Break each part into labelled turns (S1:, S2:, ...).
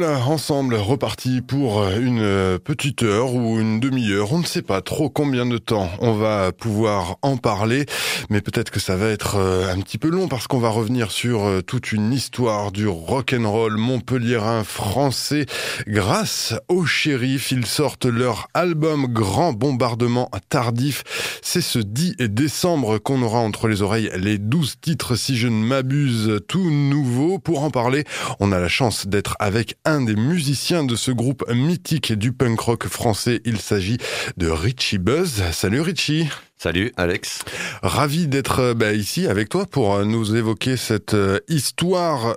S1: voilà, ensemble, reparti pour une petite heure ou une demi-heure. On ne sait pas trop combien de temps on va pouvoir en parler, mais peut-être que ça va être euh, un petit peu long parce qu'on va revenir sur euh, toute une histoire du rock'n'roll montpelliérain français. Grâce aux shérifs, ils sortent leur album Grand Bombardement tardif. C'est ce 10 décembre qu'on aura entre les oreilles les 12 titres, si je ne m'abuse, tout nouveau. Pour en parler, on a la chance d'être avec un des musiciens de ce groupe mythique du punk rock français. Il s'agit de Richie Buzz. Salut Richie.
S2: Salut Alex.
S1: Ravi d'être euh, bah, ici avec toi pour euh, nous évoquer cette euh, histoire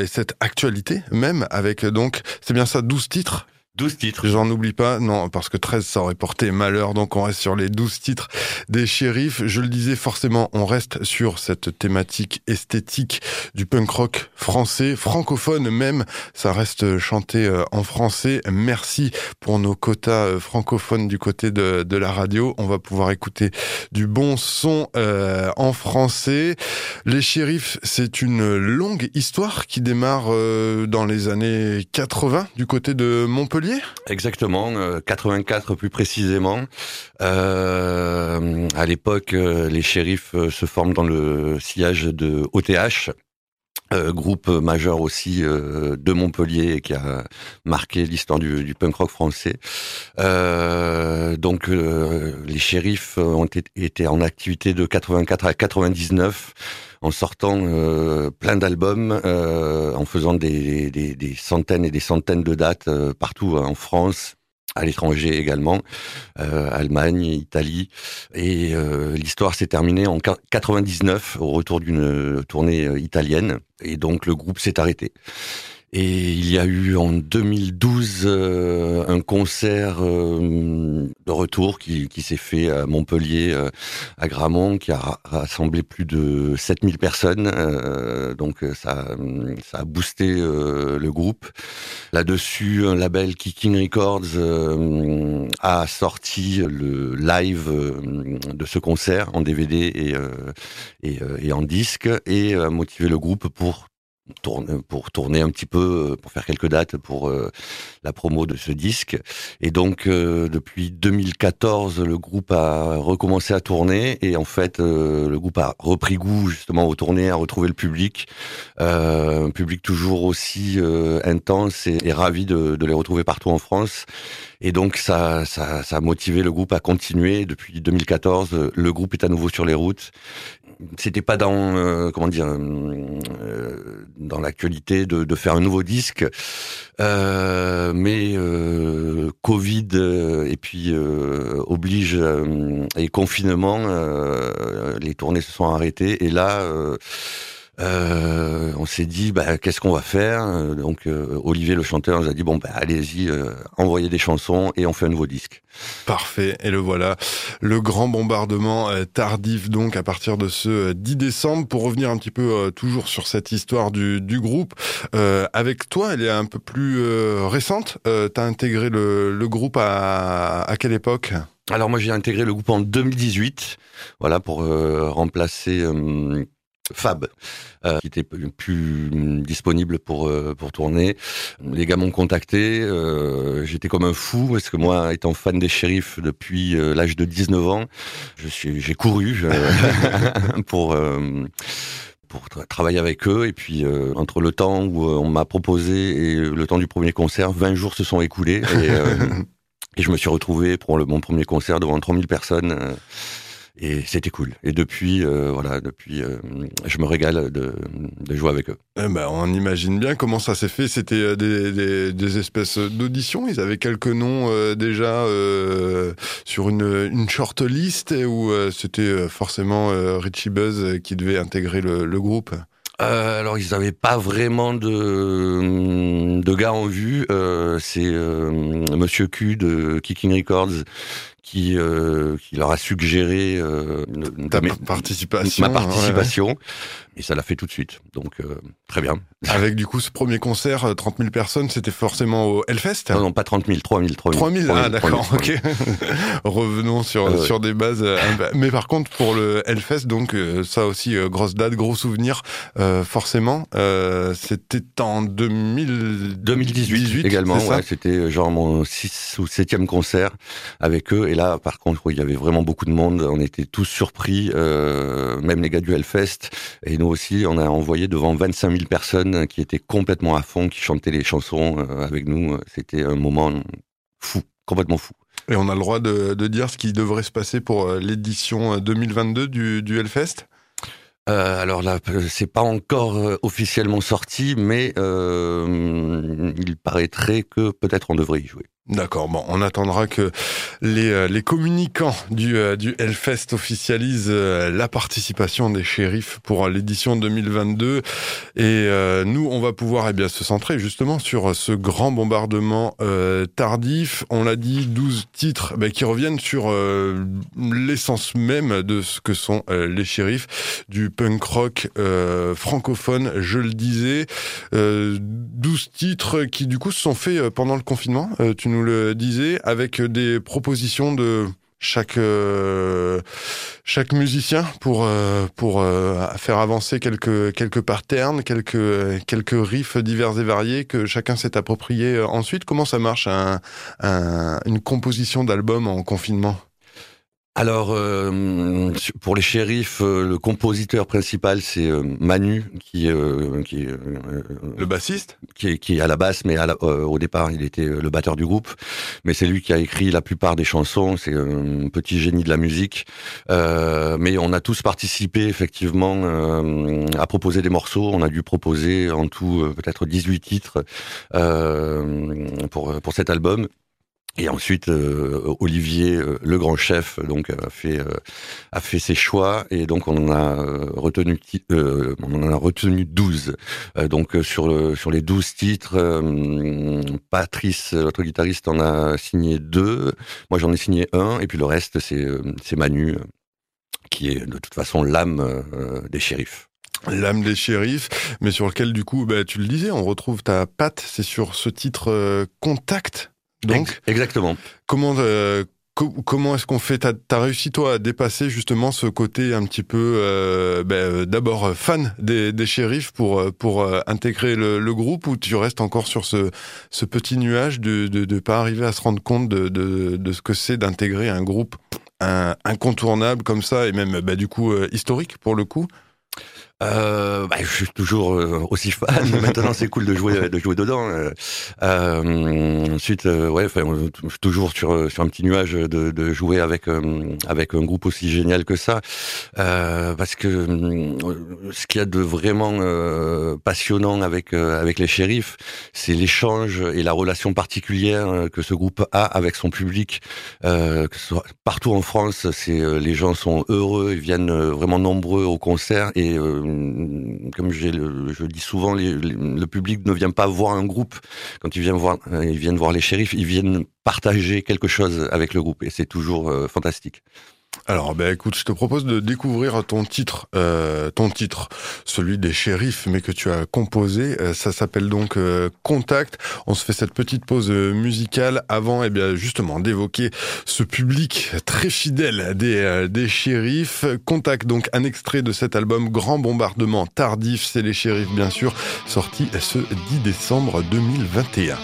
S1: et cette actualité même avec donc, c'est bien ça, 12 titres
S2: 12 titres.
S1: J'en oublie pas, non, parce que 13, ça aurait porté malheur, donc on reste sur les 12 titres des shérifs. Je le disais forcément, on reste sur cette thématique esthétique du punk rock français, francophone même, ça reste chanté euh, en français. Merci pour nos quotas euh, francophones du côté de, la radio. On va pouvoir écouter du bon son euh, en français. Les shérifs, c'est une longue histoire qui démarre dans les années 80 du côté de Montpellier.
S2: Exactement, 84 euh, plus précisément. Euh, à l'époque, euh, les shérifs se forment dans le sillage de OTH, groupe majeur aussi de Montpellier qui a marqué l'histoire du, punk rock français. donc les shérifs ont été en activité de 84 à 99 en sortant euh, plein d'albums, euh, en faisant des, centaines et des centaines de dates euh, partout hein, en France, à l'étranger également, Allemagne, Italie. Et l'histoire s'est terminée en 99 au retour d'une tournée italienne. Et donc le groupe s'est arrêté. Et il y a eu en 2012 euh, un concert euh, de retour qui, qui s'est fait à Montpellier, euh, à Gramont, qui a rassemblé plus de 7000 personnes. donc ça, ça a boosté le groupe. Là-dessus, un label Kicking Records a sorti le live de ce concert en DVD et, et, et en disque et a motivé le groupe pour tourner, pour tourner un petit peu, euh, pour faire quelques dates pour euh, la promo de ce disque. Et donc euh, depuis 2014, le groupe a recommencé à tourner et en fait le groupe a repris goût justement aux tournées, a retrouvé le public, un public toujours aussi intense et, ravi de, de, les retrouver partout en France. Et donc ça, ça, ça a motivé le groupe à continuer. Depuis 2014, le groupe est à nouveau sur les routes c'était pas dans euh, comment dire euh, dans l'actualité de, de, faire un nouveau disque, euh, mais euh, Covid et puis oblige et confinement, les tournées se sont arrêtées. Et là euh, on s'est dit bah, qu'est-ce qu'on va faire? Donc euh, Olivier le chanteur nous a dit bon bah, allez-y euh, envoyez des chansons et on fait un nouveau disque.
S1: Parfait et le voilà. Le grand bombardement tardif donc à partir de ce 10 décembre. Pour revenir un petit peu toujours sur cette histoire du, du groupe avec toi elle est un peu plus récente. T'as intégré le, le groupe à, à quelle époque?
S2: Alors moi j'ai intégré le groupe en 2018, voilà pour remplacer Fab, euh, qui était plus disponible pour euh, pour tourner. Les gars m'ont contacté. Euh, J'étais comme un fou parce que moi, étant fan des shérifs depuis euh, l'âge de 19 ans, je suis j'ai couru pour pour travailler avec eux. Et puis, entre le temps où on m'a proposé et le temps du premier concert, 20 jours se sont écoulés. Et, et je me suis retrouvé pour le, mon premier concert devant 3000 personnes et c'était cool. Et depuis, euh, voilà, depuis, euh, je me régale de, de jouer avec eux.
S1: Eh ben, on imagine bien comment ça s'est fait. C'était euh, des, des, des, espèces d'auditions. Ils avaient quelques noms déjà sur une, une short list ou c'était forcément Richie Buzz qui devait intégrer le, le groupe.
S2: Euh, alors ils n'avaient pas vraiment de, de gars en vue. Euh, c'est euh, Monsieur Q de Kicking Records qui, qui leur a suggéré
S1: Ta participation,
S2: ma participation. Et ça l'a fait tout de suite. Donc, très bien.
S1: Avec du coup ce premier concert, 30 000 personnes, c'était forcément au Hellfest?
S2: Non, non, pas 30 000, 3 000. 3
S1: 000, 3 000, ah d'accord, ok. Revenons sur, sur des bases. mais par contre, pour le Hellfest, donc ça aussi, grosse date, gros souvenir, forcément. c'était en 2000...
S2: 2018, également, ouais, c'était genre mon 6 ou 7e concert avec eux. Et là, par contre, il y avait vraiment beaucoup de monde. On était tous surpris, euh, même les gars du Hellfest. Et nous aussi, on a envoyé devant 25 000 personnes qui étaient complètement à fond, qui chantaient les chansons euh, avec nous. C'était un moment fou, complètement fou.
S1: Et on a le droit de, de dire ce qui devrait se passer pour euh, l'édition 2022 du, du Hellfest?
S2: Euh, alors là, c'est pas encore officiellement sorti, mais euh, il paraîtrait que peut-être on devrait y jouer.
S1: D'accord, bon, on attendra que les, euh, les communicants du, euh, du Hellfest officialisent euh, la participation des shérifs pour l'édition 2022. Et nous, on va pouvoir eh bien, se centrer justement sur ce grand bombardement tardif. On l'a dit, 12 titres bah, qui reviennent sur l'essence même de ce que sont les shérifs, du punk rock francophone, je le disais. 12 titres qui du coup se sont faits pendant le confinement. Le disait, avec des propositions de chaque euh, chaque musicien pour euh, pour euh, faire avancer quelques quelques patterns, quelques quelques riffs divers et variés que chacun s'est approprié ensuite. Comment ça marche une composition d'album en confinement?
S2: Alors, euh, pour les shérifs, euh, le compositeur principal c'est euh, Manu, qui, qui est
S1: le bassiste,
S2: qui est, qui est à la basse, mais au départ il était le batteur du groupe. Mais c'est lui qui a écrit la plupart des chansons. C'est un petit génie de la musique. mais on a tous participé effectivement à proposer des morceaux. On a dû proposer en tout peut-être 18 titres pour pour cet album. Et ensuite, euh, Olivier, euh, le grand chef, donc a fait euh, a fait ses choix et donc on en a retenu on en a retenu 12. donc sur le, sur les 12 titres, Patrice, notre guitariste, en a signé deux. Moi, j'en ai signé un et puis le reste, c'est c'est Manu qui est de toute façon l'âme des shérifs.
S1: L'âme des shérifs, mais sur lequel du coup, bah, tu le disais, on retrouve ta patte, c'est sur ce titre Contact donc,
S2: exactement.
S1: Comment euh, comment est-ce qu'on fait? T'as as réussi toi à dépasser justement ce côté un petit peu, euh, ben, euh, d'abord fan des, des shérifs pour pour intégrer le, le, groupe ou tu restes encore sur ce ce petit nuage de de, de pas arriver à se rendre compte de de, de ce que c'est d'intégrer un groupe incontournable comme ça et même bah, du coup historique pour le coup?
S2: Euh, bah, je suis toujours euh, aussi fan. Maintenant, c'est cool de jouer, de jouer dedans. Euh, euh ensuite, euh, ouais, enfin, toujours sur sur un petit nuage de, de jouer avec avec un groupe aussi génial que ça, parce que ce qu'il y a de vraiment passionnant avec avec les shérifs, c'est l'échange et la relation particulière que ce groupe a avec son public. que ce soit partout en France, c'est les gens sont heureux, ils viennent vraiment nombreux au concert et euh, comme je le dis souvent, le public ne vient pas voir un groupe. Quand ils viennent voir, euh, ils viennent voir les shérifs, ils viennent partager quelque chose avec le groupe, et c'est toujours euh, fantastique.
S1: Alors, ben écoute, je te propose de découvrir ton titre, euh, ton titre, celui des shérifs, mais que tu as composé. Euh, ça s'appelle donc euh, Contact. On se fait cette petite pause musicale avant, eh bien justement, d'évoquer ce public très fidèle des des shérifs. Contact, donc un extrait de cet album Grand bombardement tardif, c'est les shérifs bien sûr, sorti ce 10 décembre 2021.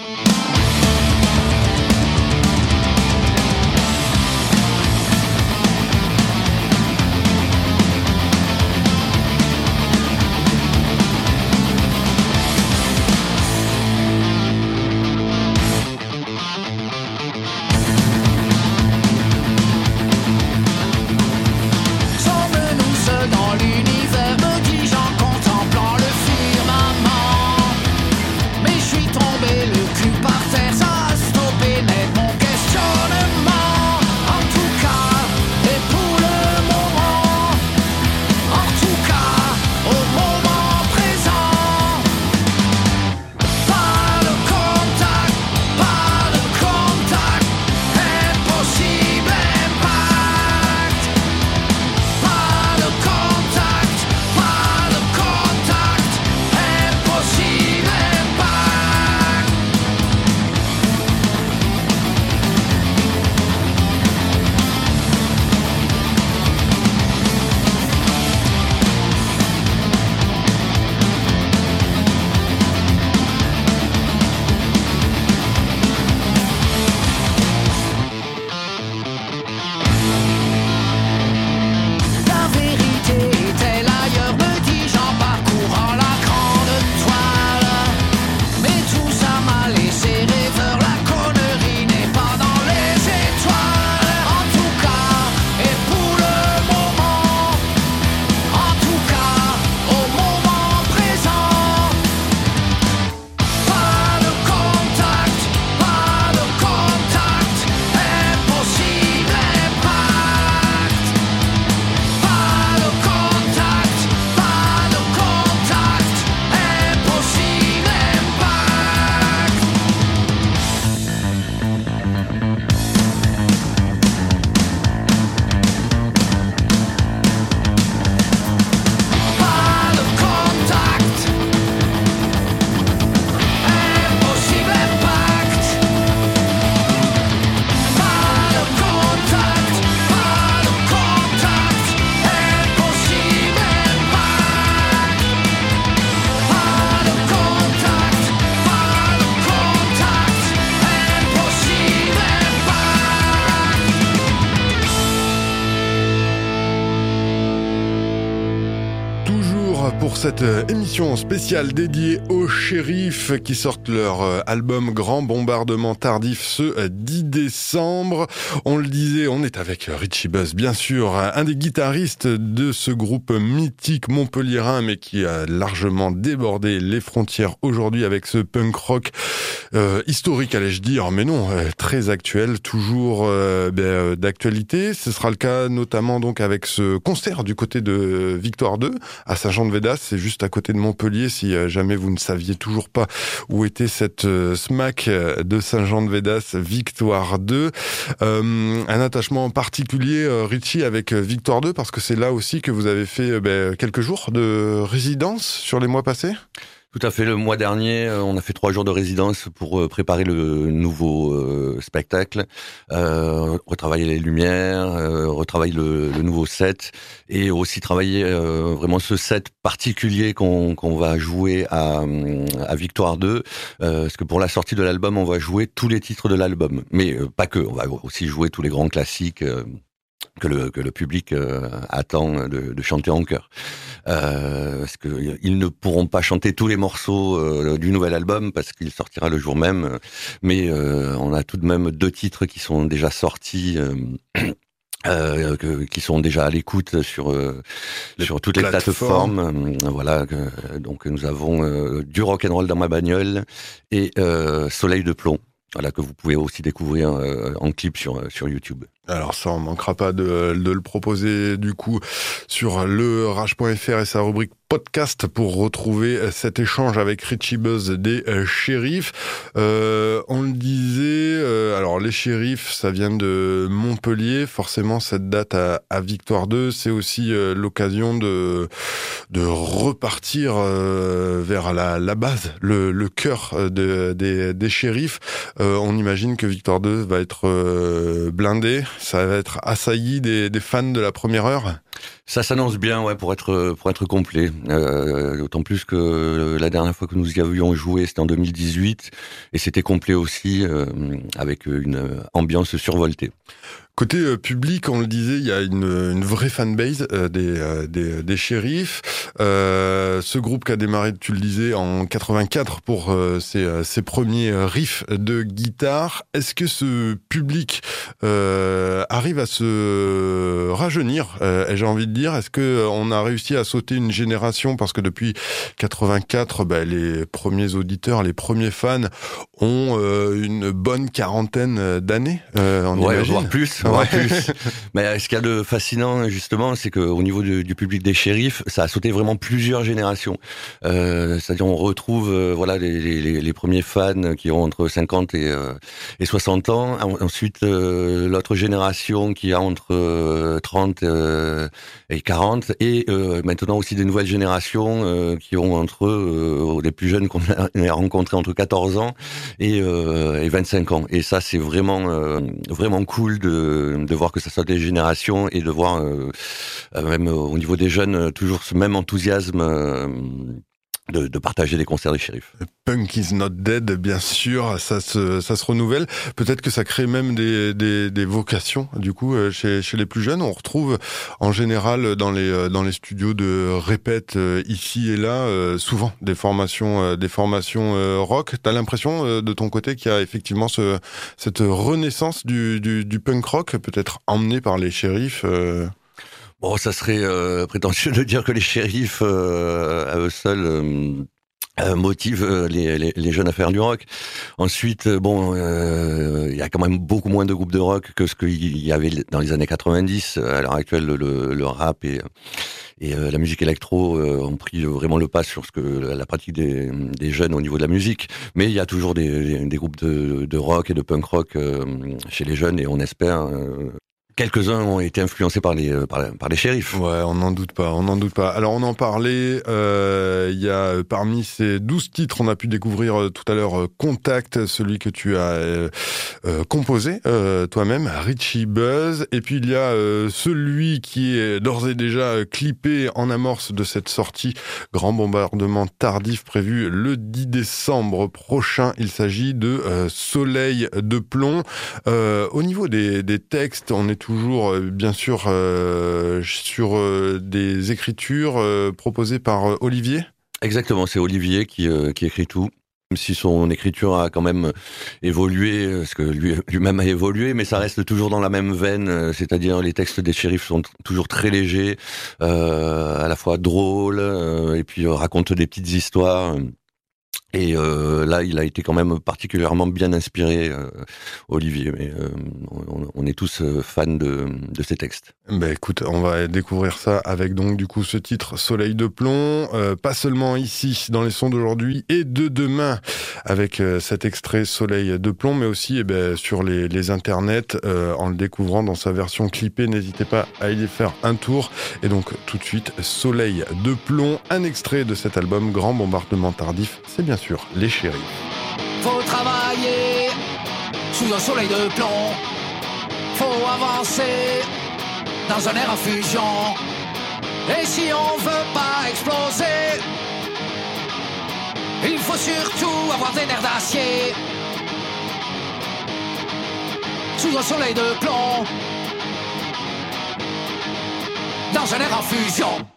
S1: Cette euh, émission spéciale dédiée aux shérifs qui sortent leur euh, album Grand Bombardement Tardif ce 10 euh, décembre. On le disait, on est avec Richie Buzz, bien sûr, un des guitaristes de ce groupe mythique montpelliérain, mais qui a largement débordé les frontières aujourd'hui avec ce punk rock historique, allais-je dire, mais non, très actuel, toujours ben, d'actualité. Ce sera le cas notamment donc avec ce concert du côté de Victoire 2 à Saint-Jean-de-Védas. C'est juste à côté de Montpellier. Si euh, jamais vous ne saviez toujours pas où était cette euh, SMAC euh, de Saint-Jean-de-Védas, Victoire 2. un attachement particulier, Richie, avec Victoire 2, parce que c'est là aussi que vous avez fait ben, quelques jours de résidence sur les mois passés?
S2: Tout à fait. Le mois dernier, euh, on a fait trois jours de résidence pour euh, préparer le nouveau euh, spectacle, retravailler les lumières, retravailler le, nouveau set et aussi travailler vraiment ce set particulier qu'on va jouer à, à Victoire 2. parce que pour la sortie de l'album, on va jouer tous les titres de l'album, mais pas que. On va aussi jouer tous les grands classiques que le, que le public euh, attend de, de, chanter en chœur. Euh, parce qu'ils ne pourront pas chanter tous les morceaux euh, du nouvel album parce qu'il sortira le jour même. Mais euh, on a tout de même deux titres qui sont déjà sortis. Euh, qui sont déjà à l'écoute sur sur toutes les plateformes. voilà, donc nous avons du rock and roll dans ma bagnole et Soleil de plomb. Voilà que vous pouvez aussi découvrir en clip sur sur YouTube.
S1: Alors ça, on manquera pas de, le proposer du coup sur le rage.fr et sa rubrique podcast pour retrouver cet échange avec Richie Buzz des euh, shérifs. Euh, on le disait, euh, les shérifs, ça vient de Montpellier. Forcément, cette date à, Victoire 2, c'est aussi euh, l'occasion de, repartir vers la, base, le, cœur de, des, des shérifs. on imagine que Victoire 2 va être blindé ça va être assailli des fans de la première heure
S2: ça s'annonce bien, ouais, pour être pour être complet. Euh, D'autant plus que la dernière fois que nous y avions joué, c'était en 2018, et c'était complet aussi, euh, avec une ambiance survoltée.
S1: Côté euh, public, on le disait, il y a une, une vraie fanbase euh, des, euh, des, des, shérifs. ce groupe qui a démarré, tu le disais, en 84 pour ses, ses, premiers riffs de guitare. Est-ce que ce public arrive à se rajeunir J'ai envie de dire, est-ce que on a réussi à sauter une génération? Parce que depuis 84, bah, les premiers auditeurs, les premiers fans ont une bonne quarantaine d'années,
S2: on ouais, voire plus. Mais euh, ce qu'il y a de fascinant, justement, c'est qu'au niveau du, du, public des shérifs, ça a sauté vraiment plusieurs générations. Euh, C'est-à-dire, on retrouve euh, voilà les, les, les, premiers fans qui ont entre 50 et, euh, et 60 ans. Ensuite, l'autre génération qui a entre 30 et 40. Et maintenant aussi des nouvelles générations qui ont entre les plus jeunes qu'on a rencontrés entre 14 ans et, et 25 ans. Et ça, c'est vraiment vraiment cool de de, voir que ça soit des générations et de voir euh, euh, même au niveau des jeunes euh, toujours ce même enthousiasme de, de, partager les concerts des shérifs.
S1: Punk is not dead, bien sûr, ça se, ça se renouvelle. Peut-être que ça crée même des, des, des vocations, du coup, euh, chez, chez, les plus jeunes. On retrouve en général dans les, euh, dans les studios de répète euh, ici et là, souvent des formations, des formations rock. T'as l'impression de ton côté qu'il y a effectivement ce, cette renaissance du, du, du punk rock, peut-être emmenée par les shérifs
S2: Bon, ça serait euh, prétentieux de dire que les shérifs, euh, à eux seuls, euh, motivent les, les, jeunes à faire du rock. Ensuite, bon, il y a quand même beaucoup moins de groupes de rock que ce qu'il y avait dans les années 90. À l'heure actuelle, le, rap et, la musique électro ont pris vraiment le pas sur la pratique des, jeunes au niveau de la musique. Mais il y a toujours des, groupes de, rock et de punk rock chez les jeunes et on espère Quelques-uns ont été influencés par les euh, par, les shérifs.
S1: Ouais, on n'en doute pas, on n'en doute pas. Alors on en parlait, euh, il y a parmi ces douze titres, on a pu découvrir euh, tout à l'heure Contact, celui que tu as composé toi-même, Richie Buzz, et puis il y a celui qui est d'ores et déjà clippé en amorce de cette sortie, Grand bombardement tardif prévu le 10 décembre prochain. Il s'agit de Soleil de plomb. au niveau des, des textes, on est toujours bien sûr sur des écritures proposées par Olivier.
S2: Exactement, c'est Olivier qui, qui écrit tout si son écriture a quand même évolué, parce que lui-même a évolué, mais ça reste toujours dans la même veine, c'est-à-dire les textes des shérifs sont toujours très légers, à la fois drôles, et puis racontent des petites histoires. Et euh, là, il a été quand même particulièrement bien inspiré, euh, Olivier. Mais euh, on, est tous fans de, de ces textes.
S1: Ben écoute, on va découvrir ça avec donc du coup ce titre Soleil de plomb, pas seulement ici dans les sons d'aujourd'hui et de demain avec cet extrait Soleil de plomb, mais aussi eh ben, sur les, les internets en le découvrant dans sa version clippée. N'hésitez pas à y faire un tour. Et donc tout de suite Soleil de plomb, un extrait de cet album Grand bombardement tardif. C'est bien sûr les chéris.
S3: Faut travailler sous un soleil de plomb. Faut avancer dans un air en fusion. Et si on veut pas exploser, il faut surtout avoir des nerfs d'acier. Sous un soleil de plomb. Dans un air en fusion.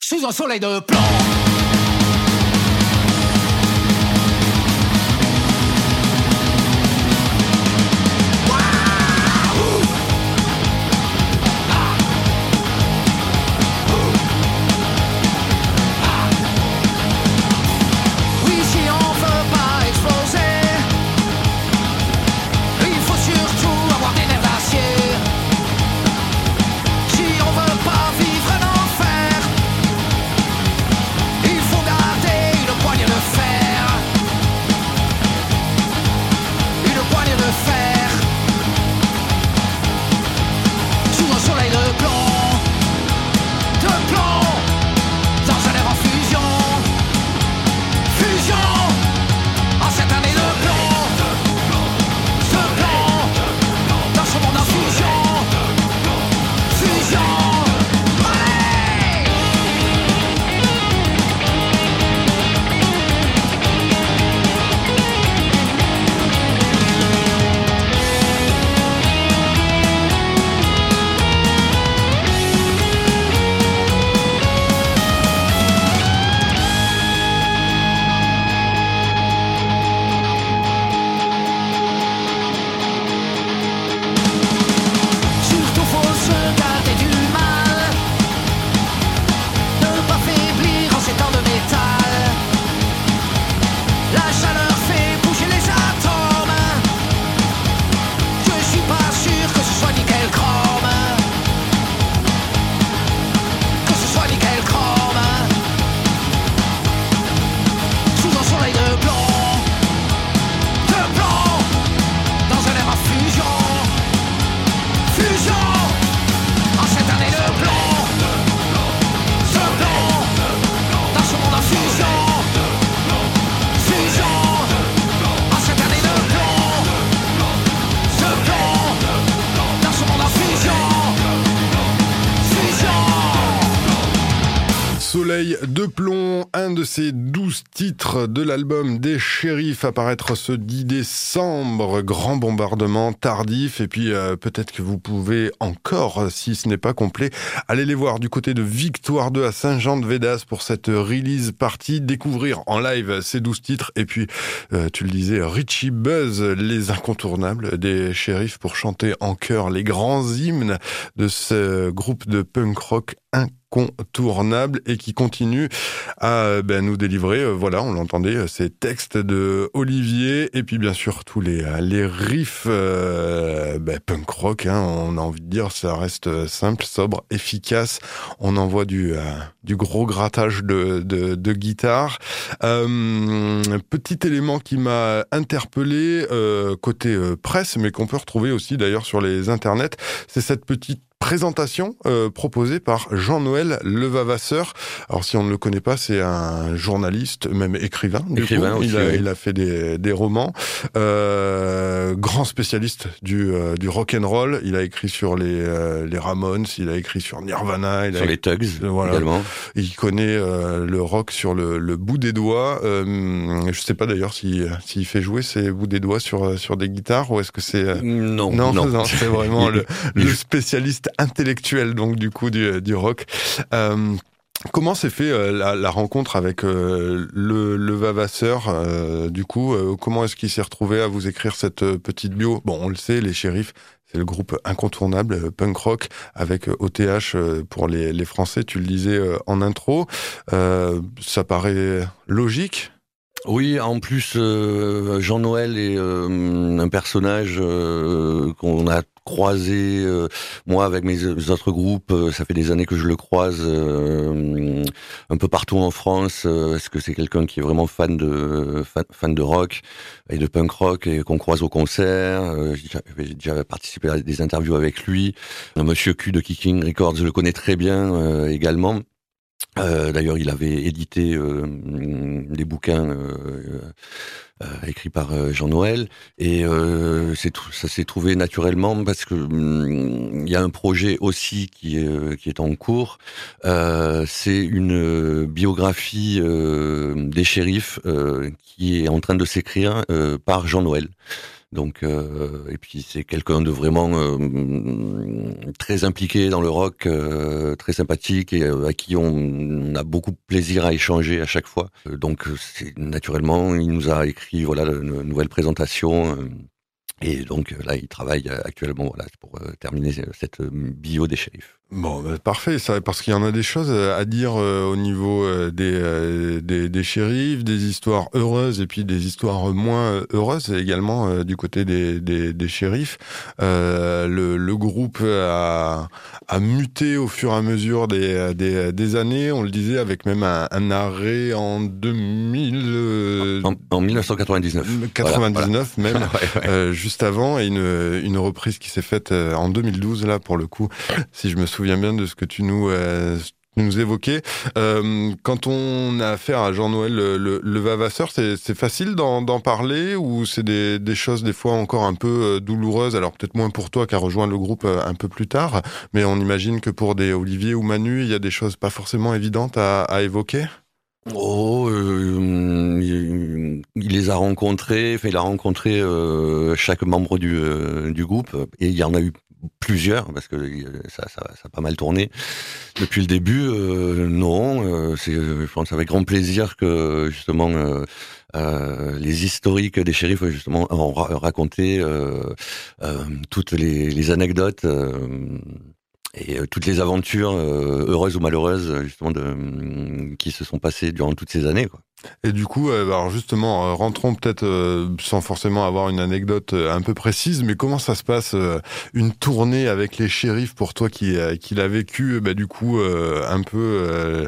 S3: Sous un soleil de plomb.
S1: Ces douze titres de l'album des shérifs apparaître ce 10 décembre, grand bombardement tardif. Et puis euh, peut-être que vous pouvez encore, si ce n'est pas complet, aller les voir du côté de Victoire 2 à Saint-Jean-de-Védas pour cette release partie, découvrir en live ces douze titres. Et puis euh, tu le disais Richie Buzz, les incontournables des shérifs pour chanter en chœur les grands hymnes de ce groupe de punk rock incontournable et qui continue à ben, nous délivrer, euh, voilà, on l'entendait, euh, ces textes de Olivier et puis bien sûr tous les, euh, les riffs ben, punk rock, hein, on a envie de dire, ça reste simple, sobre, efficace. On envoie du, du gros grattage de, de, de guitare. petit élément qui m'a interpellé côté presse, mais qu'on peut retrouver aussi d'ailleurs sur les internets, c'est cette petite présentation proposée par Jean-Noël Levavasseur. Alors si on ne le connaît pas, c'est un journaliste, même écrivain.
S2: écrivain
S1: il, a, il, a, fait des, des romans. grand spécialiste du, du rock and roll. Il a écrit sur les, les Ramones, il a écrit sur Nirvana, il
S2: sur les Tugs voilà. également.
S1: Il connaît le rock sur le, le bout des doigts. je sais pas d'ailleurs s'il si, fait jouer ses bouts des doigts sur sur des guitares ou est-ce que c'est
S2: non non, non.
S1: c'est vraiment le, le, spécialiste intellectuel donc du coup du, rock. Euh, Comment s'est fait euh, la, rencontre avec euh, le, Vavasseur Du coup, comment est-ce qu'il s'est retrouvé à vous écrire cette petite bio? Bon, on le sait, les shérifs, c'est le groupe incontournable punk rock avec OTH pour les, les Français. Tu le disais en intro. ça paraît logique?
S2: Oui, en plus, Jean-Noël est un personnage qu'on a croisé, moi avec mes autres groupes, ça fait des années que je le croise un peu partout en France. Est-ce que c'est quelqu'un qui est vraiment fan de fan, de rock et de punk rock et qu'on croise au concert J'ai déjà participé à des interviews avec lui. Monsieur Q de Kicking Records je le connais très bien également. Euh, d'ailleurs, il avait édité euh, des bouquins euh, écrits par Jean Noël, et ça s'est trouvé naturellement parce que il y a un projet aussi qui est qui est en cours. C'est une biographie des shérifs qui est en train de s'écrire par Jean Noël. Donc, euh, et puis c'est quelqu'un de vraiment euh, très impliqué dans le rock, euh, très sympathique et à qui on, a beaucoup de plaisir à échanger à chaque fois. Donc, c'est naturellement, il nous a écrit voilà une nouvelle présentation. et donc là, il travaille actuellement voilà pour terminer cette bio des shérifs.
S1: Bon, bah, parfait, ça, parce qu'il y en a des choses à dire euh, au niveau euh, des, euh, des, des shérifs, des histoires heureuses et puis des histoires moins heureuses également du côté des, des, des shérifs. le, le groupe a, a muté au fur et à mesure des, des, des années, on le disait, avec même un, un arrêt en 2000...
S2: En, en 1999.
S1: 99 même, juste avant, et une, une reprise qui s'est faite en 2012, là, pour le coup, si je me souviens souviens bien de ce que tu nous euh, nous évoquais. Euh, quand on a affaire à Jean-Noël le, le, le, Vavasseur, c'est facile d'en parler ou c'est des, choses des fois encore un peu euh, douloureuses? Alors peut-être moins pour toi qui a rejoint le groupe un peu plus tard, mais on imagine que pour des Olivier ou Manu, il y a des choses pas forcément évidentes à, évoquer?
S2: Oh, il, les a rencontrés, enfin, il a rencontré chaque membre du, du groupe et il y en a eu plusieurs parce que ça, ça, ça, a pas mal tourné depuis le début. Euh, non, euh, je pense avec grand plaisir que justement euh, les historiques des shérifs justement ont raconté toutes les, les anecdotes et toutes les aventures heureuses ou malheureuses justement de, qui se sont passées durant toutes ces années. Quoi.
S1: Et du coup, euh, alors justement, euh, rentrons peut-être euh, sans forcément avoir une anecdote un peu précise, mais comment ça se passe une tournée avec les shérifs pour toi qui qui l'a vécu, bah, du coup un peu,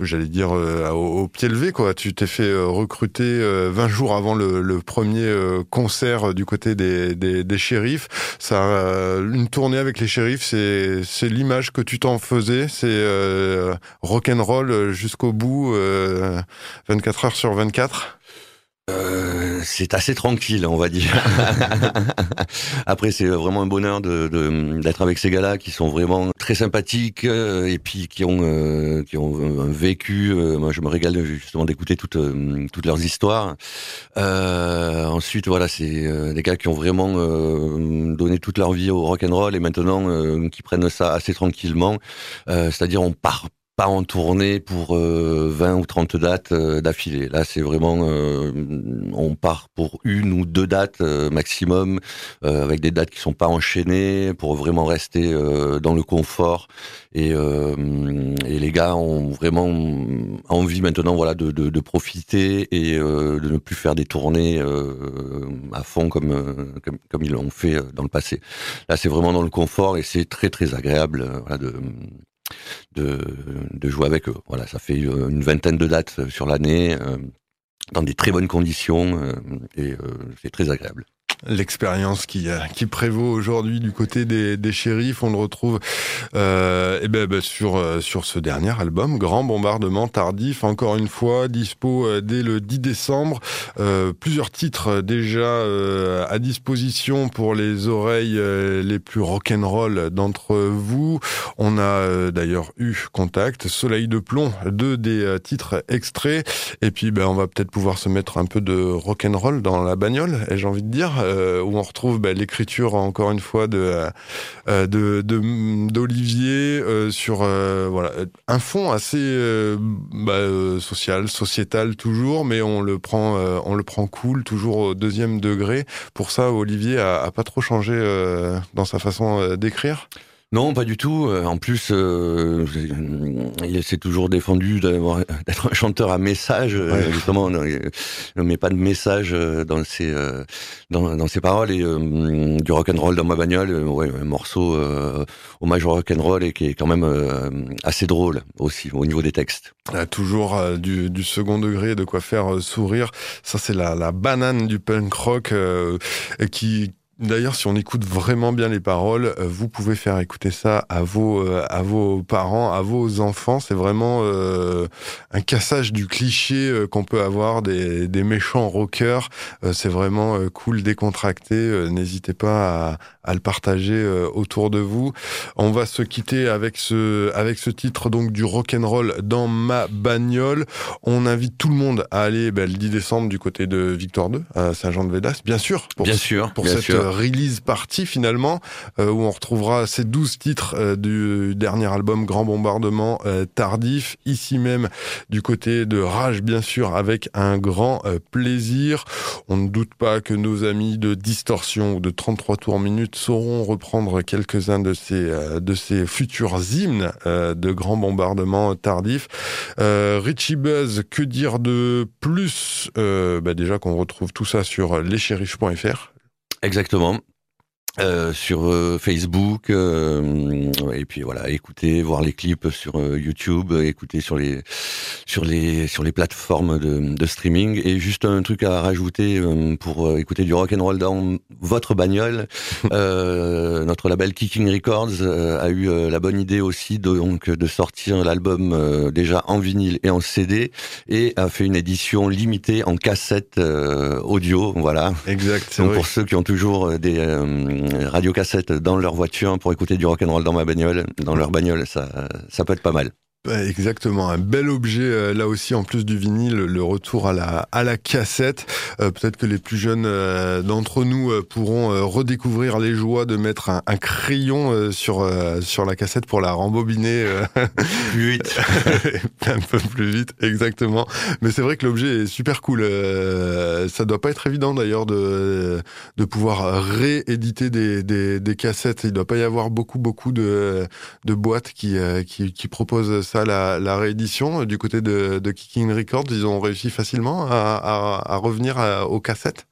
S1: j'allais dire au, pied levé quoi. Tu t'es fait recruter 20 jours avant le, le premier concert du côté des, des, des shérifs. Ça, une tournée avec les shérifs, c'est c'est l'image que tu t'en faisais, c'est rock and roll jusqu'au bout. 24 heures sur 24
S2: euh, c'est assez tranquille, on va dire. Après, c'est vraiment un bonheur d'être avec ces gars-là qui sont vraiment très sympathiques euh, et puis qui ont euh, qui ont vécu. moi, je me régale justement d'écouter toutes toutes leurs histoires. ensuite, voilà, c'est des gars qui ont vraiment donné toute leur vie au rock and roll et maintenant qui prennent ça assez tranquillement. C'est-à-dire, on part pas en tournée pour 20 euh, ou 30 dates euh, d'affilée. Là, c'est vraiment, euh, on part pour une ou deux dates maximum, avec des dates qui sont pas enchaînées, pour vraiment rester dans le confort. Et, et, les gars ont vraiment envie maintenant, voilà, de, de, de profiter et de ne plus faire des tournées à fond comme, comme, comme ils l'ont fait dans le passé. Là, c'est vraiment dans le confort et c'est très très agréable voilà, de de, jouer avec eux. Voilà, ça fait euh, une vingtaine de dates sur l'année, euh, dans des très bonnes conditions, euh, et c'est très agréable.
S1: L'expérience qui, euh, qui prévaut aujourd'hui du côté des, des shérifs. On le retrouve euh, et eh ben, ben, sur, euh, sur ce dernier album, Grand Bombardement Tardif, encore une fois, dispo euh, dès le 10 décembre. Euh, plusieurs titres déjà à disposition pour les oreilles les plus rock'n'roll d'entre vous. On a d'ailleurs eu contact, Soleil de plomb, deux des titres extraits. Et puis ben, on va peut-être pouvoir se mettre un peu de rock'n'roll dans la bagnole, j'ai envie de dire. Euh, où on retrouve bah, l'écriture encore une fois de euh, d'Olivier euh, sur voilà un fond assez bah, social, sociétal toujours, mais on le prend on le prend cool, toujours au deuxième degré. Pour ça, Olivier a, a pas trop changé dans sa façon d'écrire?
S2: Non, pas du tout. Euh, en plus, euh, il s'est toujours défendu d'être un chanteur à message. Euh, justement, on ne met pas de message dans ses dans, dans ses paroles et du rock and roll dans ma bagnole. ouais, un morceau hommage au rock and roll et qui est quand même assez drôle aussi au niveau des textes.
S1: toujours du, du, second degré, de quoi faire sourire. Ça, c'est la, la banane du punk rock qui D'ailleurs, si on écoute vraiment bien les paroles, euh, vous pouvez faire écouter ça à vos euh, à vos parents, à vos enfants. C'est vraiment euh, un cassage du cliché qu'on peut avoir des, des méchants rockers. c'est vraiment cool, décontracté. N'hésitez pas à, à, le partager autour de vous. On va se quitter avec ce avec ce titre donc du rock and roll dans ma bagnole. On invite tout le monde à aller ben, le 10 décembre du côté de Victor 2 à Saint-Jean-de-Védas, bien sûr.
S2: Pour, bien sûr.
S1: Pour
S2: cette sûr
S1: release party finalement, euh, où on retrouvera ces 12 titres euh, du dernier album Grand Bombardement euh, tardif, ici même du côté de Rage bien sûr, avec un grand plaisir. On ne doute pas que nos amis de Distorsion ou de 33 tours minutes sauront reprendre quelques-uns de ces, de ces futurs hymnes de Grand Bombardement tardif. Richie Buzz, que dire de plus bah Déjà qu'on retrouve tout ça sur leschérifs.fr
S2: Exactement. Euh, sur euh, Facebook euh, et puis voilà écouter voir les clips sur YouTube écouter sur les sur les sur les plateformes de, de streaming. Et juste un truc à rajouter pour écouter du rock and roll dans votre bagnole. Notre label Kicking Records a eu la bonne idée aussi de, donc de sortir l'album déjà en vinyle et en CD et a fait une édition limitée en cassette audio voilà.
S1: Exact
S2: donc pour ceux qui ont toujours des euh, radio cassette dans leur voiture pour écouter du rock and roll dans ma bagnole, dans leur bagnole, ça, ça peut être pas mal.
S1: Exactement, un bel objet euh, là aussi en plus du vinyle, le retour à la à la cassette. Euh, peut-être que les plus jeunes euh, d'entre nous pourront redécouvrir les joies de mettre un, un crayon sur sur la cassette pour la rembobiner
S2: plus vite,
S1: un peu plus vite, exactement. Mais c'est vrai que l'objet est super cool. ça doit pas être évident d'ailleurs de de pouvoir rééditer des, des, des cassettes. Il doit pas y avoir beaucoup beaucoup de de boîtes qui qui, qui proposent la, réédition euh, du côté de, Kicking Records Ils ont réussi facilement à, revenir aux cassettes?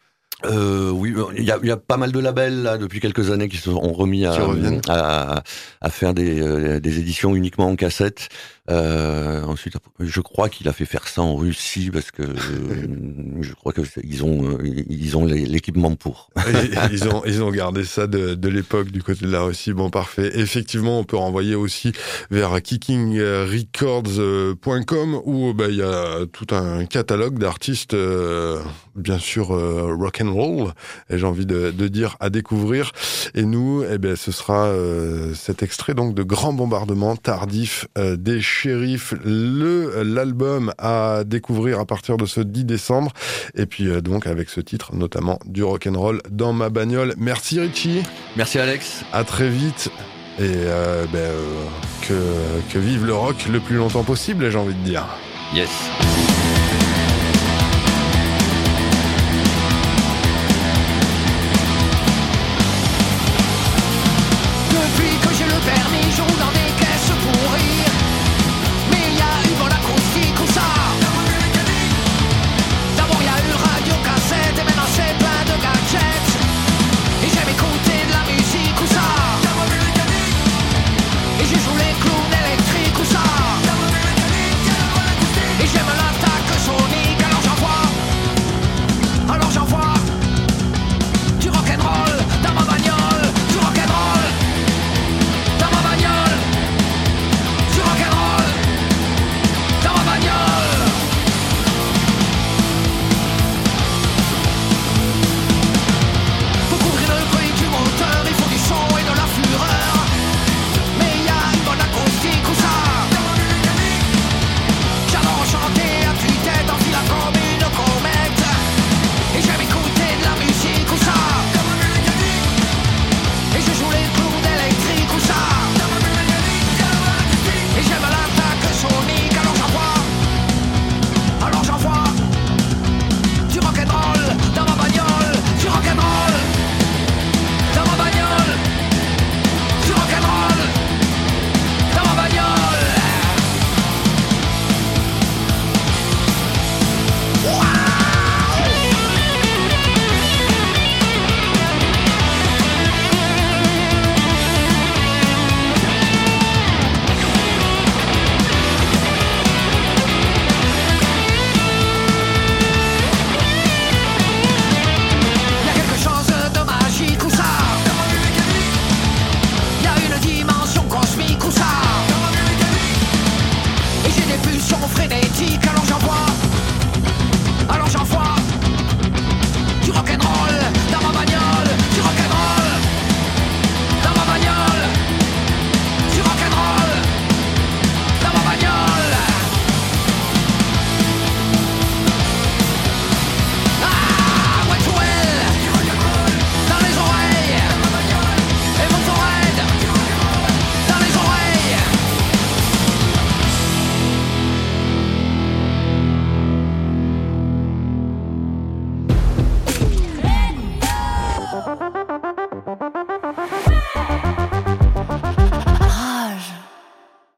S2: Euh, oui, il y a, pas mal de labels là depuis quelques années qui se sont remis à, à, faire des, euh, des, éditions uniquement en cassette. Euh, ensuite, je crois qu'il a fait faire ça en Russie parce que je crois que ils ont ils ont l'équipement pour.
S1: ils ont ils ont gardé ça de, de l'époque du côté de la Russie. Bon, parfait. Effectivement, on peut renvoyer aussi vers kickingrecords.com où bah, il y a tout un catalogue d'artistes, euh, bien sûr euh, rock and roll. Et j'ai envie de, de, dire à découvrir. Et nous, eh ben, ce sera euh, cet extrait donc de Grand Bombardement tardif des Shérif, le l'album à découvrir à partir de ce 10 décembre. Et puis euh, donc avec ce titre notamment du rock and roll dans ma bagnole. Merci Richie.
S2: Merci Alex.
S1: À très vite. Et euh, ben, euh, que, que vive le rock le plus longtemps possible, j'ai envie de dire.
S2: Yes.